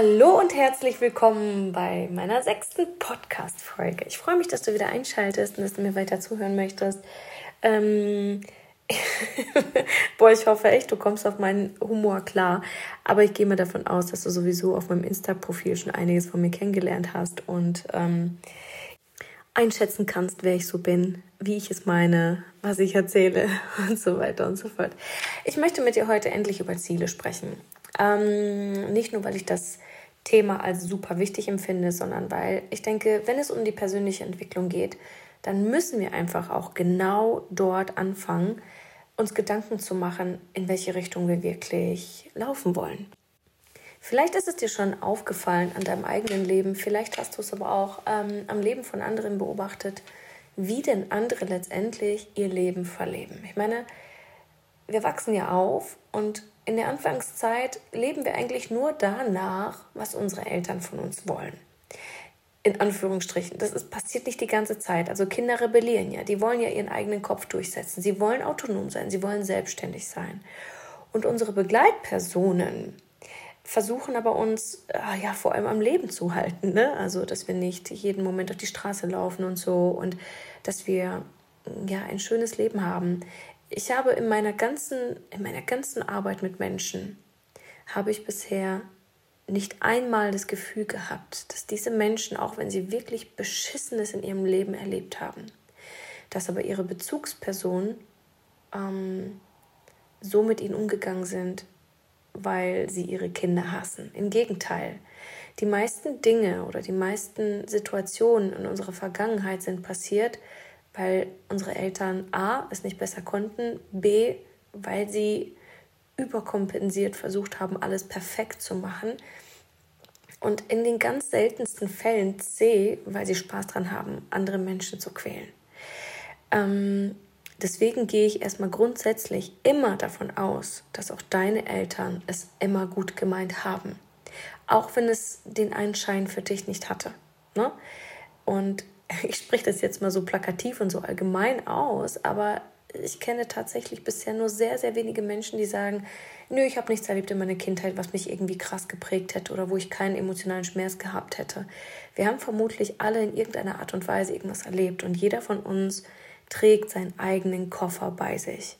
Hallo und herzlich willkommen bei meiner sechsten Podcast-Folge. Ich freue mich, dass du wieder einschaltest und dass du mir weiter zuhören möchtest. Ähm Boah, ich hoffe echt, du kommst auf meinen Humor klar. Aber ich gehe mal davon aus, dass du sowieso auf meinem Insta-Profil schon einiges von mir kennengelernt hast und ähm, einschätzen kannst, wer ich so bin, wie ich es meine, was ich erzähle und so weiter und so fort. Ich möchte mit dir heute endlich über Ziele sprechen. Ähm, nicht nur, weil ich das Thema als super wichtig empfinde, sondern weil ich denke, wenn es um die persönliche Entwicklung geht, dann müssen wir einfach auch genau dort anfangen, uns Gedanken zu machen, in welche Richtung wir wirklich laufen wollen. Vielleicht ist es dir schon aufgefallen an deinem eigenen Leben, vielleicht hast du es aber auch ähm, am Leben von anderen beobachtet, wie denn andere letztendlich ihr Leben verleben. Ich meine, wir wachsen ja auf und in der Anfangszeit leben wir eigentlich nur danach, was unsere Eltern von uns wollen. In Anführungsstrichen. Das ist, passiert nicht die ganze Zeit. Also Kinder rebellieren ja. Die wollen ja ihren eigenen Kopf durchsetzen. Sie wollen autonom sein. Sie wollen selbstständig sein. Und unsere Begleitpersonen versuchen aber uns äh, ja vor allem am Leben zu halten. Ne? Also, dass wir nicht jeden Moment auf die Straße laufen und so und dass wir ja ein schönes Leben haben ich habe in meiner ganzen, in meiner ganzen Arbeit mit Menschen, habe ich bisher nicht einmal das Gefühl gehabt, dass diese Menschen, auch wenn sie wirklich Beschissenes in ihrem Leben erlebt haben, dass aber ihre Bezugspersonen ähm, so mit ihnen umgegangen sind, weil sie ihre Kinder hassen. Im Gegenteil, die meisten Dinge oder die meisten Situationen in unserer Vergangenheit sind passiert, weil unsere Eltern A es nicht besser konnten, B, weil sie überkompensiert versucht haben, alles perfekt zu machen. Und in den ganz seltensten Fällen C, weil sie Spaß dran haben, andere Menschen zu quälen. Ähm, deswegen gehe ich erstmal grundsätzlich immer davon aus, dass auch deine Eltern es immer gut gemeint haben. Auch wenn es den Einschein für dich nicht hatte. Ne? Und ich spreche das jetzt mal so plakativ und so allgemein aus, aber ich kenne tatsächlich bisher nur sehr, sehr wenige Menschen, die sagen, nö, ich habe nichts erlebt in meiner Kindheit, was mich irgendwie krass geprägt hätte oder wo ich keinen emotionalen Schmerz gehabt hätte. Wir haben vermutlich alle in irgendeiner Art und Weise irgendwas erlebt und jeder von uns trägt seinen eigenen Koffer bei sich.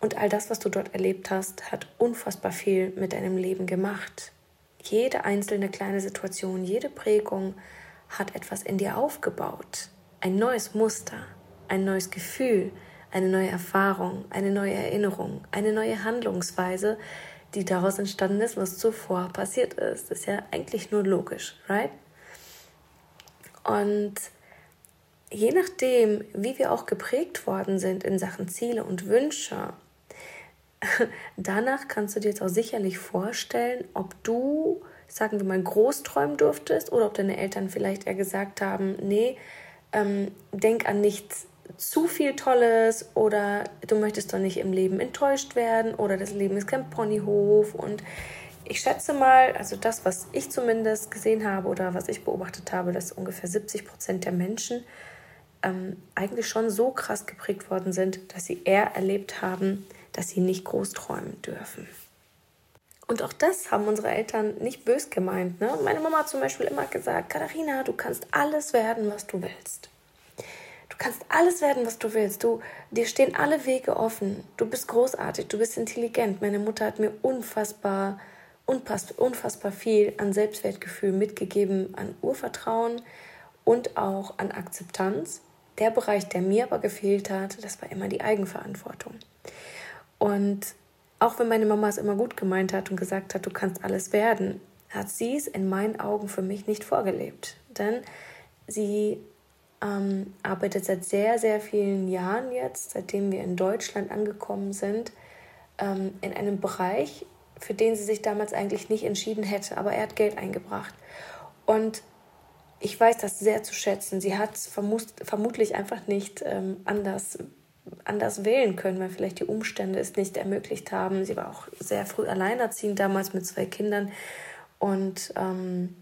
Und all das, was du dort erlebt hast, hat unfassbar viel mit deinem Leben gemacht. Jede einzelne kleine Situation, jede Prägung, hat etwas in dir aufgebaut. Ein neues Muster, ein neues Gefühl, eine neue Erfahrung, eine neue Erinnerung, eine neue Handlungsweise, die daraus entstanden ist, was zuvor passiert ist. Das ist ja eigentlich nur logisch, right? Und je nachdem, wie wir auch geprägt worden sind in Sachen Ziele und Wünsche, danach kannst du dir jetzt auch sicherlich vorstellen, ob du sagen wir mal, groß träumen durftest oder ob deine Eltern vielleicht eher gesagt haben, nee, ähm, denk an nichts zu viel Tolles oder du möchtest doch nicht im Leben enttäuscht werden oder das Leben ist kein Ponyhof und ich schätze mal, also das, was ich zumindest gesehen habe oder was ich beobachtet habe, dass ungefähr 70 Prozent der Menschen ähm, eigentlich schon so krass geprägt worden sind, dass sie eher erlebt haben, dass sie nicht groß träumen dürfen. Und auch das haben unsere Eltern nicht bös gemeint. Ne? Meine Mama hat zum Beispiel immer gesagt, Katharina, du kannst alles werden, was du willst. Du kannst alles werden, was du willst. Du, dir stehen alle Wege offen. Du bist großartig, du bist intelligent. Meine Mutter hat mir unfassbar, unfassbar viel an Selbstwertgefühl mitgegeben, an Urvertrauen und auch an Akzeptanz. Der Bereich, der mir aber gefehlt hat, das war immer die Eigenverantwortung. Und auch wenn meine Mama es immer gut gemeint hat und gesagt hat, du kannst alles werden, hat sie es in meinen Augen für mich nicht vorgelebt. Denn sie ähm, arbeitet seit sehr, sehr vielen Jahren jetzt, seitdem wir in Deutschland angekommen sind, ähm, in einem Bereich, für den sie sich damals eigentlich nicht entschieden hätte, aber er hat Geld eingebracht. Und ich weiß das sehr zu schätzen. Sie hat es vermutlich einfach nicht ähm, anders anders wählen können, weil vielleicht die Umstände es nicht ermöglicht haben. Sie war auch sehr früh alleinerziehend damals mit zwei Kindern und ähm,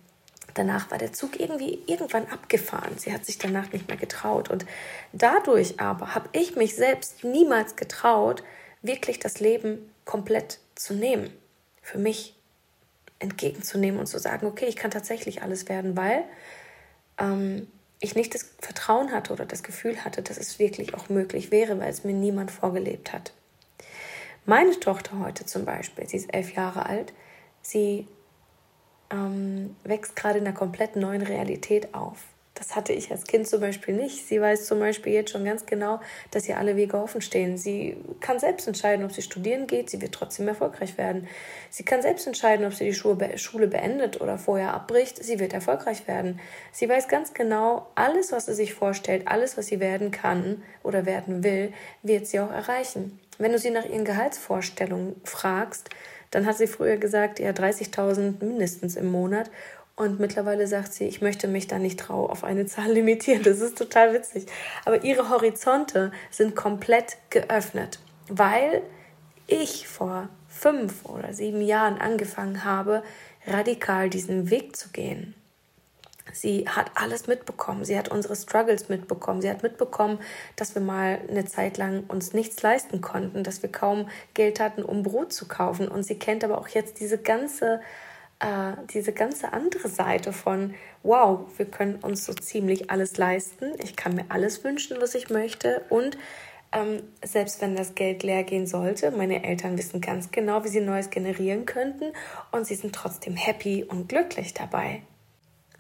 danach war der Zug irgendwie irgendwann abgefahren. Sie hat sich danach nicht mehr getraut und dadurch aber habe ich mich selbst niemals getraut, wirklich das Leben komplett zu nehmen. Für mich entgegenzunehmen und zu sagen, okay, ich kann tatsächlich alles werden, weil ähm, ich nicht das Vertrauen hatte oder das Gefühl hatte, dass es wirklich auch möglich wäre, weil es mir niemand vorgelebt hat. Meine Tochter heute zum Beispiel, sie ist elf Jahre alt, sie ähm, wächst gerade in einer komplett neuen Realität auf. Das hatte ich als Kind zum Beispiel nicht. Sie weiß zum Beispiel jetzt schon ganz genau, dass ihr alle Wege offen stehen. Sie kann selbst entscheiden, ob sie studieren geht. Sie wird trotzdem erfolgreich werden. Sie kann selbst entscheiden, ob sie die Schule beendet oder vorher abbricht. Sie wird erfolgreich werden. Sie weiß ganz genau, alles, was sie sich vorstellt, alles, was sie werden kann oder werden will, wird sie auch erreichen. Wenn du sie nach ihren Gehaltsvorstellungen fragst, dann hat sie früher gesagt, ja 30.000 mindestens im Monat. Und mittlerweile sagt sie, ich möchte mich da nicht trau auf eine Zahl limitieren. Das ist total witzig. Aber ihre Horizonte sind komplett geöffnet, weil ich vor fünf oder sieben Jahren angefangen habe, radikal diesen Weg zu gehen. Sie hat alles mitbekommen. Sie hat unsere Struggles mitbekommen. Sie hat mitbekommen, dass wir mal eine Zeit lang uns nichts leisten konnten, dass wir kaum Geld hatten, um Brot zu kaufen. Und sie kennt aber auch jetzt diese ganze äh, diese ganze andere Seite von, wow, wir können uns so ziemlich alles leisten, ich kann mir alles wünschen, was ich möchte und ähm, selbst wenn das Geld leer gehen sollte, meine Eltern wissen ganz genau, wie sie Neues generieren könnten und sie sind trotzdem happy und glücklich dabei.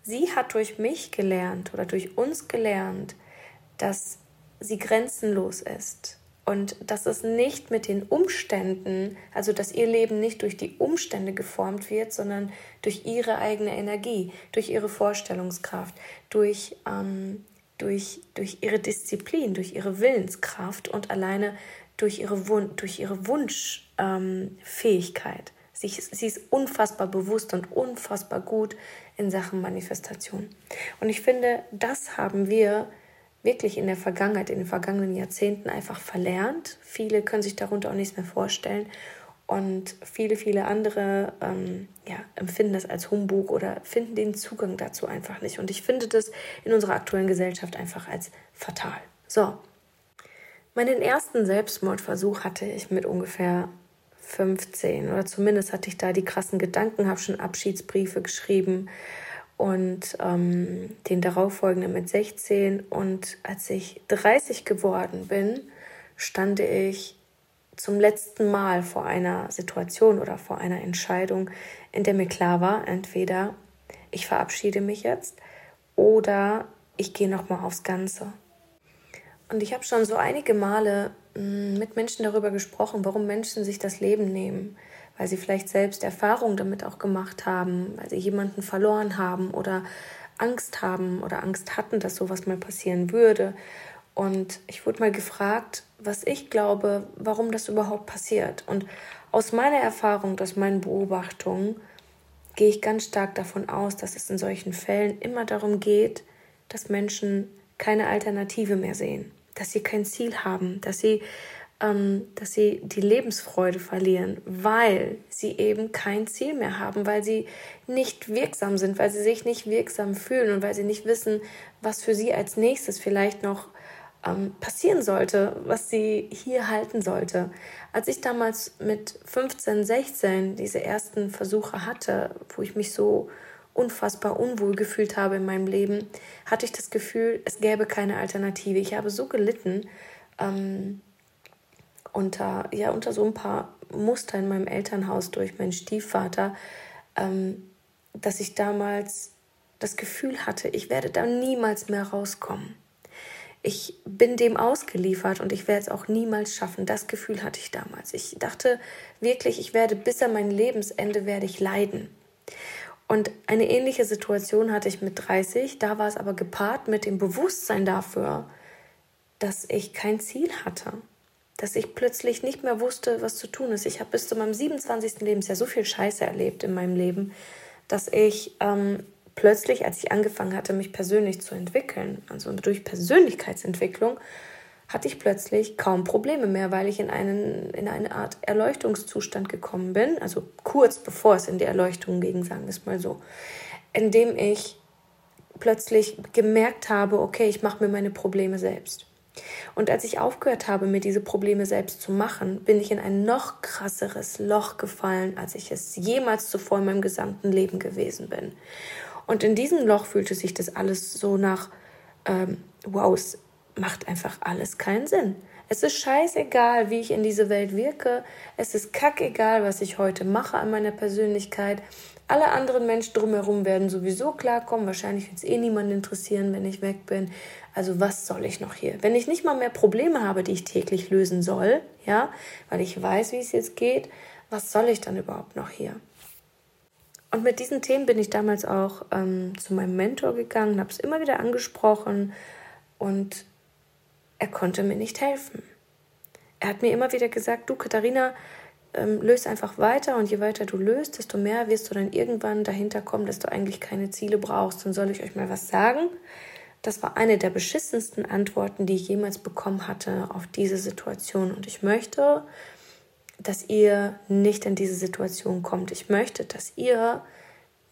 Sie hat durch mich gelernt oder durch uns gelernt, dass sie grenzenlos ist, und dass es nicht mit den Umständen, also dass ihr Leben nicht durch die Umstände geformt wird, sondern durch ihre eigene Energie, durch ihre Vorstellungskraft, durch, ähm, durch, durch ihre Disziplin, durch ihre Willenskraft und alleine durch ihre, Wun durch ihre Wunschfähigkeit. Ähm, sie, sie ist unfassbar bewusst und unfassbar gut in Sachen Manifestation. Und ich finde, das haben wir wirklich in der Vergangenheit, in den vergangenen Jahrzehnten einfach verlernt. Viele können sich darunter auch nichts mehr vorstellen. Und viele, viele andere ähm, ja, empfinden das als Humbug oder finden den Zugang dazu einfach nicht. Und ich finde das in unserer aktuellen Gesellschaft einfach als fatal. So, meinen ersten Selbstmordversuch hatte ich mit ungefähr 15 oder zumindest hatte ich da die krassen Gedanken, habe schon Abschiedsbriefe geschrieben und ähm, den darauffolgenden mit 16. Und als ich 30 geworden bin, stand ich zum letzten Mal vor einer Situation oder vor einer Entscheidung, in der mir klar war, entweder ich verabschiede mich jetzt oder ich gehe noch mal aufs Ganze. Und ich habe schon so einige Male mm, mit Menschen darüber gesprochen, warum Menschen sich das Leben nehmen weil sie vielleicht selbst Erfahrungen damit auch gemacht haben, weil sie jemanden verloren haben oder Angst haben oder Angst hatten, dass sowas mal passieren würde. Und ich wurde mal gefragt, was ich glaube, warum das überhaupt passiert. Und aus meiner Erfahrung, aus meinen Beobachtungen, gehe ich ganz stark davon aus, dass es in solchen Fällen immer darum geht, dass Menschen keine Alternative mehr sehen, dass sie kein Ziel haben, dass sie ähm, dass sie die Lebensfreude verlieren, weil sie eben kein Ziel mehr haben, weil sie nicht wirksam sind, weil sie sich nicht wirksam fühlen und weil sie nicht wissen, was für sie als nächstes vielleicht noch ähm, passieren sollte, was sie hier halten sollte. Als ich damals mit 15, 16 diese ersten Versuche hatte, wo ich mich so unfassbar unwohl gefühlt habe in meinem Leben, hatte ich das Gefühl, es gäbe keine Alternative. Ich habe so gelitten. Ähm, unter, ja, unter so ein paar Muster in meinem Elternhaus durch meinen Stiefvater, ähm, dass ich damals das Gefühl hatte, ich werde da niemals mehr rauskommen. Ich bin dem ausgeliefert und ich werde es auch niemals schaffen. Das Gefühl hatte ich damals. Ich dachte wirklich, ich werde bis an mein Lebensende werde ich leiden. Und eine ähnliche Situation hatte ich mit 30. Da war es aber gepaart mit dem Bewusstsein dafür, dass ich kein Ziel hatte dass ich plötzlich nicht mehr wusste, was zu tun ist. Ich habe bis zu meinem 27. Lebensjahr so viel Scheiße erlebt in meinem Leben, dass ich ähm, plötzlich, als ich angefangen hatte, mich persönlich zu entwickeln, also durch Persönlichkeitsentwicklung, hatte ich plötzlich kaum Probleme mehr, weil ich in, einen, in eine Art Erleuchtungszustand gekommen bin, also kurz bevor es in die Erleuchtung ging, sagen wir es mal so, indem ich plötzlich gemerkt habe, okay, ich mache mir meine Probleme selbst. Und als ich aufgehört habe, mir diese Probleme selbst zu machen, bin ich in ein noch krasseres Loch gefallen, als ich es jemals zuvor in meinem gesamten Leben gewesen bin. Und in diesem Loch fühlte sich das alles so nach, ähm, wow, es macht einfach alles keinen Sinn. Es ist scheißegal, wie ich in diese Welt wirke. Es ist kackegal, was ich heute mache an meiner Persönlichkeit. Alle anderen Menschen drumherum werden sowieso klarkommen. Wahrscheinlich wird es eh niemanden interessieren, wenn ich weg bin. Also was soll ich noch hier? Wenn ich nicht mal mehr Probleme habe, die ich täglich lösen soll, ja, weil ich weiß, wie es jetzt geht, was soll ich dann überhaupt noch hier? Und mit diesen Themen bin ich damals auch ähm, zu meinem Mentor gegangen, habe es immer wieder angesprochen und er konnte mir nicht helfen. Er hat mir immer wieder gesagt, du Katharina, ähm, löst einfach weiter und je weiter du löst, desto mehr wirst du dann irgendwann dahinter kommen, dass du eigentlich keine Ziele brauchst. Und soll ich euch mal was sagen? Das war eine der beschissensten Antworten, die ich jemals bekommen hatte auf diese Situation. Und ich möchte, dass ihr nicht in diese Situation kommt. Ich möchte, dass ihr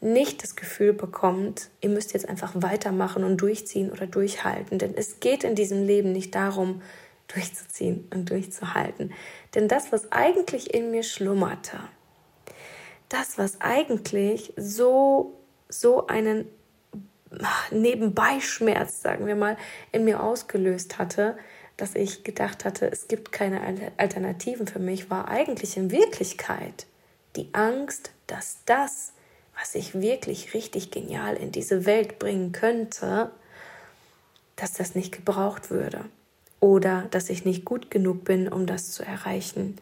nicht das Gefühl bekommt, ihr müsst jetzt einfach weitermachen und durchziehen oder durchhalten. Denn es geht in diesem Leben nicht darum, durchzuziehen und durchzuhalten. Denn das, was eigentlich in mir schlummerte, das, was eigentlich so, so einen Nebenbeischmerz, sagen wir mal, in mir ausgelöst hatte, dass ich gedacht hatte, es gibt keine Alternativen für mich, war eigentlich in Wirklichkeit die Angst, dass das, was ich wirklich richtig genial in diese Welt bringen könnte, dass das nicht gebraucht würde oder dass ich nicht gut genug bin, um das zu erreichen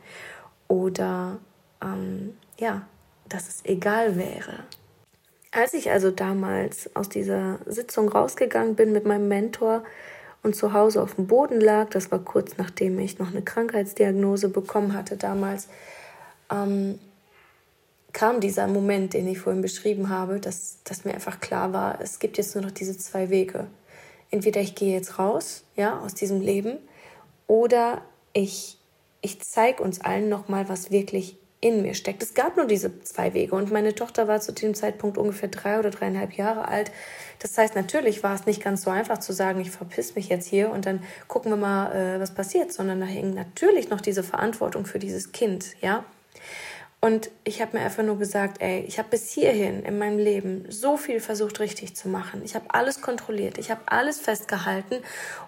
oder ähm, ja, dass es egal wäre. Als ich also damals aus dieser Sitzung rausgegangen bin mit meinem Mentor und zu Hause auf dem Boden lag, das war kurz nachdem ich noch eine Krankheitsdiagnose bekommen hatte damals, ähm, kam dieser Moment, den ich vorhin beschrieben habe, dass, dass mir einfach klar war, es gibt jetzt nur noch diese zwei Wege. Entweder ich gehe jetzt raus, ja, aus diesem Leben, oder ich, ich zeige uns allen nochmal, was wirklich in mir steckt. Es gab nur diese zwei Wege und meine Tochter war zu dem Zeitpunkt ungefähr drei oder dreieinhalb Jahre alt. Das heißt, natürlich war es nicht ganz so einfach zu sagen, ich verpiss mich jetzt hier und dann gucken wir mal, äh, was passiert, sondern da hing natürlich noch diese Verantwortung für dieses Kind, ja. Und ich habe mir einfach nur gesagt, ey, ich habe bis hierhin in meinem Leben so viel versucht richtig zu machen. Ich habe alles kontrolliert, ich habe alles festgehalten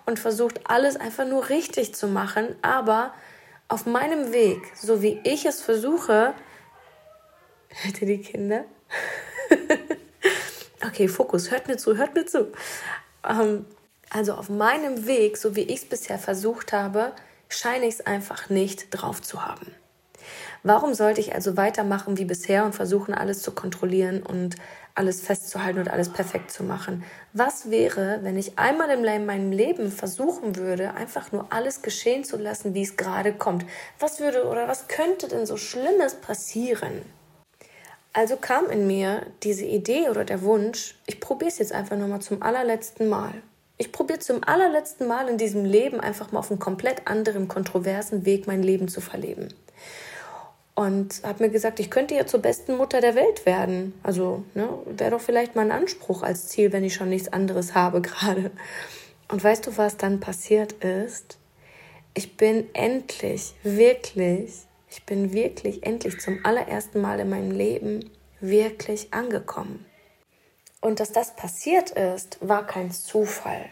und versucht, alles einfach nur richtig zu machen. Aber auf meinem Weg, so wie ich es versuche, hört ihr die Kinder? okay, Fokus, hört mir zu, hört mir zu. Ähm, also auf meinem Weg, so wie ich es bisher versucht habe, scheine ich es einfach nicht drauf zu haben. Warum sollte ich also weitermachen wie bisher und versuchen, alles zu kontrollieren und alles festzuhalten und alles perfekt zu machen? Was wäre, wenn ich einmal in meinem Leben versuchen würde, einfach nur alles geschehen zu lassen, wie es gerade kommt? Was würde oder was könnte denn so Schlimmes passieren? Also kam in mir diese Idee oder der Wunsch, ich probiere es jetzt einfach nochmal zum allerletzten Mal. Ich probiere zum allerletzten Mal in diesem Leben einfach mal auf einem komplett anderen, kontroversen Weg mein Leben zu verleben und habe mir gesagt, ich könnte ja zur besten Mutter der Welt werden. Also ne, wäre doch vielleicht mein Anspruch als Ziel, wenn ich schon nichts anderes habe gerade. Und weißt du, was dann passiert ist? Ich bin endlich, wirklich, ich bin wirklich endlich zum allerersten Mal in meinem Leben wirklich angekommen. Und dass das passiert ist, war kein Zufall.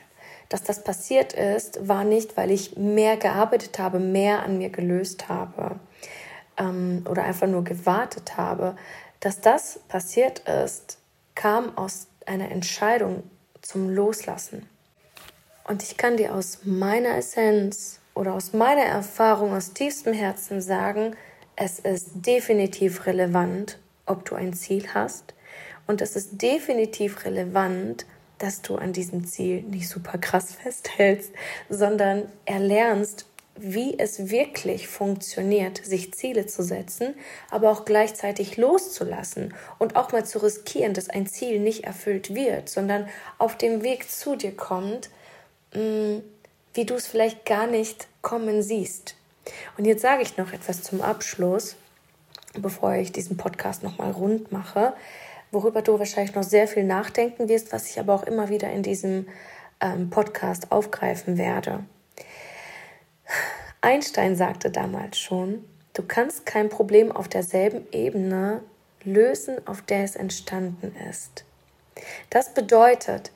Dass das passiert ist, war nicht, weil ich mehr gearbeitet habe, mehr an mir gelöst habe ähm, oder einfach nur gewartet habe, dass das passiert ist, kam aus einer Entscheidung zum Loslassen. Und ich kann dir aus meiner Essenz oder aus meiner Erfahrung aus tiefstem Herzen sagen, es ist definitiv relevant, ob du ein Ziel hast. Und es ist definitiv relevant, dass du an diesem Ziel nicht super krass festhältst, sondern erlernst, wie es wirklich funktioniert, sich Ziele zu setzen, aber auch gleichzeitig loszulassen und auch mal zu riskieren, dass ein Ziel nicht erfüllt wird, sondern auf dem Weg zu dir kommt, mm, wie du es vielleicht gar nicht kommen siehst. Und jetzt sage ich noch etwas zum Abschluss, bevor ich diesen Podcast nochmal rund mache, worüber du wahrscheinlich noch sehr viel nachdenken wirst, was ich aber auch immer wieder in diesem ähm, Podcast aufgreifen werde. Einstein sagte damals schon, du kannst kein Problem auf derselben Ebene lösen, auf der es entstanden ist. Das bedeutet,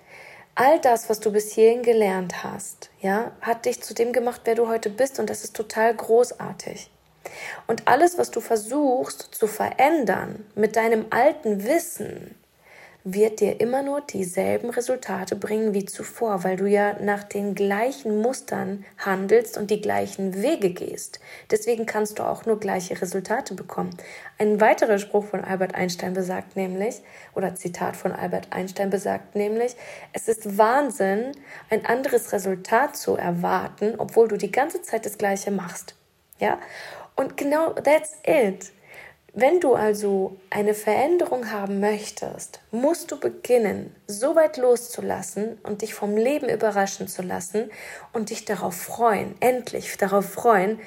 all das, was du bis hierhin gelernt hast, ja, hat dich zu dem gemacht, wer du heute bist und das ist total großartig. Und alles, was du versuchst zu verändern mit deinem alten Wissen, wird dir immer nur dieselben Resultate bringen wie zuvor, weil du ja nach den gleichen Mustern handelst und die gleichen Wege gehst. Deswegen kannst du auch nur gleiche Resultate bekommen. Ein weiterer Spruch von Albert Einstein besagt nämlich, oder Zitat von Albert Einstein besagt nämlich, es ist Wahnsinn, ein anderes Resultat zu erwarten, obwohl du die ganze Zeit das gleiche machst. Ja? Und genau that's it. Wenn du also eine Veränderung haben möchtest, musst du beginnen, so weit loszulassen und dich vom Leben überraschen zu lassen und dich darauf freuen, endlich darauf freuen,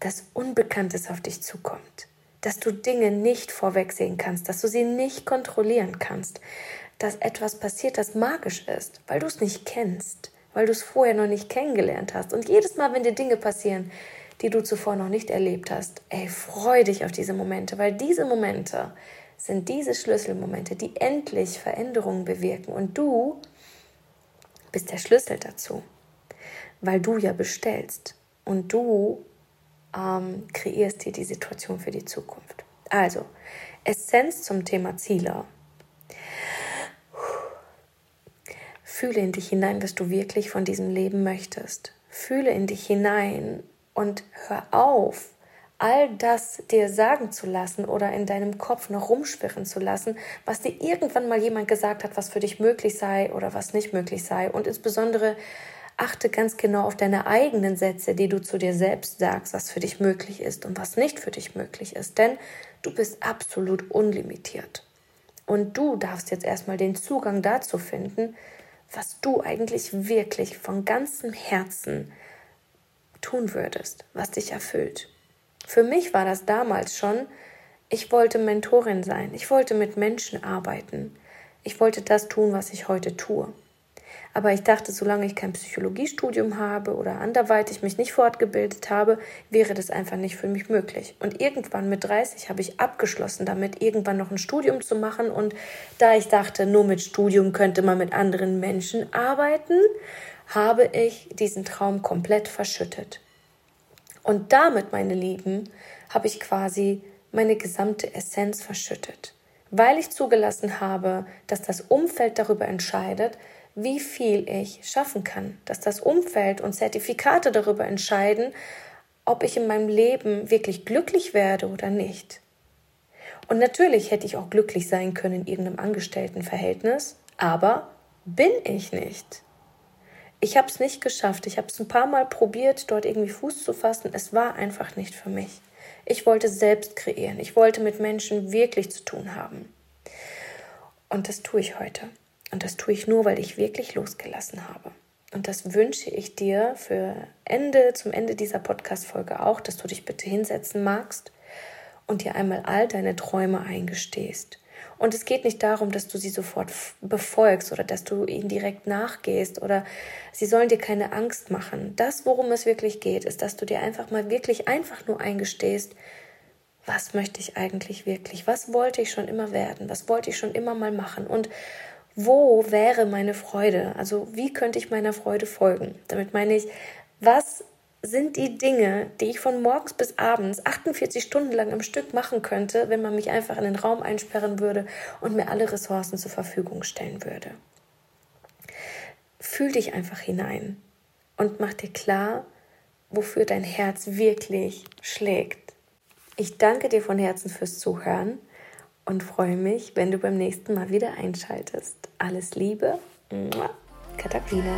dass Unbekanntes auf dich zukommt, dass du Dinge nicht vorwegsehen kannst, dass du sie nicht kontrollieren kannst, dass etwas passiert, das magisch ist, weil du es nicht kennst, weil du es vorher noch nicht kennengelernt hast. Und jedes Mal, wenn dir Dinge passieren, die du zuvor noch nicht erlebt hast. Ey, freu dich auf diese Momente, weil diese Momente sind diese Schlüsselmomente, die endlich Veränderungen bewirken. Und du bist der Schlüssel dazu, weil du ja bestellst und du ähm, kreierst dir die Situation für die Zukunft. Also, Essenz zum Thema Ziele. Fühle in dich hinein, was du wirklich von diesem Leben möchtest. Fühle in dich hinein, und hör auf, all das dir sagen zu lassen oder in deinem Kopf noch rumschwirren zu lassen, was dir irgendwann mal jemand gesagt hat, was für dich möglich sei oder was nicht möglich sei. Und insbesondere achte ganz genau auf deine eigenen Sätze, die du zu dir selbst sagst, was für dich möglich ist und was nicht für dich möglich ist. Denn du bist absolut unlimitiert. Und du darfst jetzt erstmal den Zugang dazu finden, was du eigentlich wirklich von ganzem Herzen tun würdest, was dich erfüllt. Für mich war das damals schon, ich wollte Mentorin sein, ich wollte mit Menschen arbeiten, ich wollte das tun, was ich heute tue. Aber ich dachte, solange ich kein Psychologiestudium habe oder anderweitig mich nicht fortgebildet habe, wäre das einfach nicht für mich möglich. Und irgendwann mit 30 habe ich abgeschlossen, damit irgendwann noch ein Studium zu machen. Und da ich dachte, nur mit Studium könnte man mit anderen Menschen arbeiten, habe ich diesen Traum komplett verschüttet. Und damit, meine Lieben, habe ich quasi meine gesamte Essenz verschüttet, weil ich zugelassen habe, dass das Umfeld darüber entscheidet, wie viel ich schaffen kann, dass das Umfeld und Zertifikate darüber entscheiden, ob ich in meinem Leben wirklich glücklich werde oder nicht. Und natürlich hätte ich auch glücklich sein können in irgendeinem Angestelltenverhältnis, aber bin ich nicht ich habe es nicht geschafft. Ich habe es ein paar Mal probiert, dort irgendwie Fuß zu fassen. Es war einfach nicht für mich. Ich wollte selbst kreieren. Ich wollte mit Menschen wirklich zu tun haben. Und das tue ich heute. Und das tue ich nur, weil ich wirklich losgelassen habe. Und das wünsche ich dir für Ende, zum Ende dieser Podcast-Folge auch, dass du dich bitte hinsetzen magst und dir einmal all deine Träume eingestehst und es geht nicht darum, dass du sie sofort befolgst oder dass du ihnen direkt nachgehst oder sie sollen dir keine Angst machen. Das, worum es wirklich geht, ist, dass du dir einfach mal wirklich einfach nur eingestehst, was möchte ich eigentlich wirklich? Was wollte ich schon immer werden? Was wollte ich schon immer mal machen? Und wo wäre meine Freude? Also wie könnte ich meiner Freude folgen? Damit meine ich, was sind die Dinge, die ich von morgens bis abends 48 Stunden lang am Stück machen könnte, wenn man mich einfach in den Raum einsperren würde und mir alle Ressourcen zur Verfügung stellen würde. Fühl dich einfach hinein und mach dir klar, wofür dein Herz wirklich schlägt. Ich danke dir von Herzen fürs Zuhören und freue mich, wenn du beim nächsten Mal wieder einschaltest. Alles Liebe, Katharina.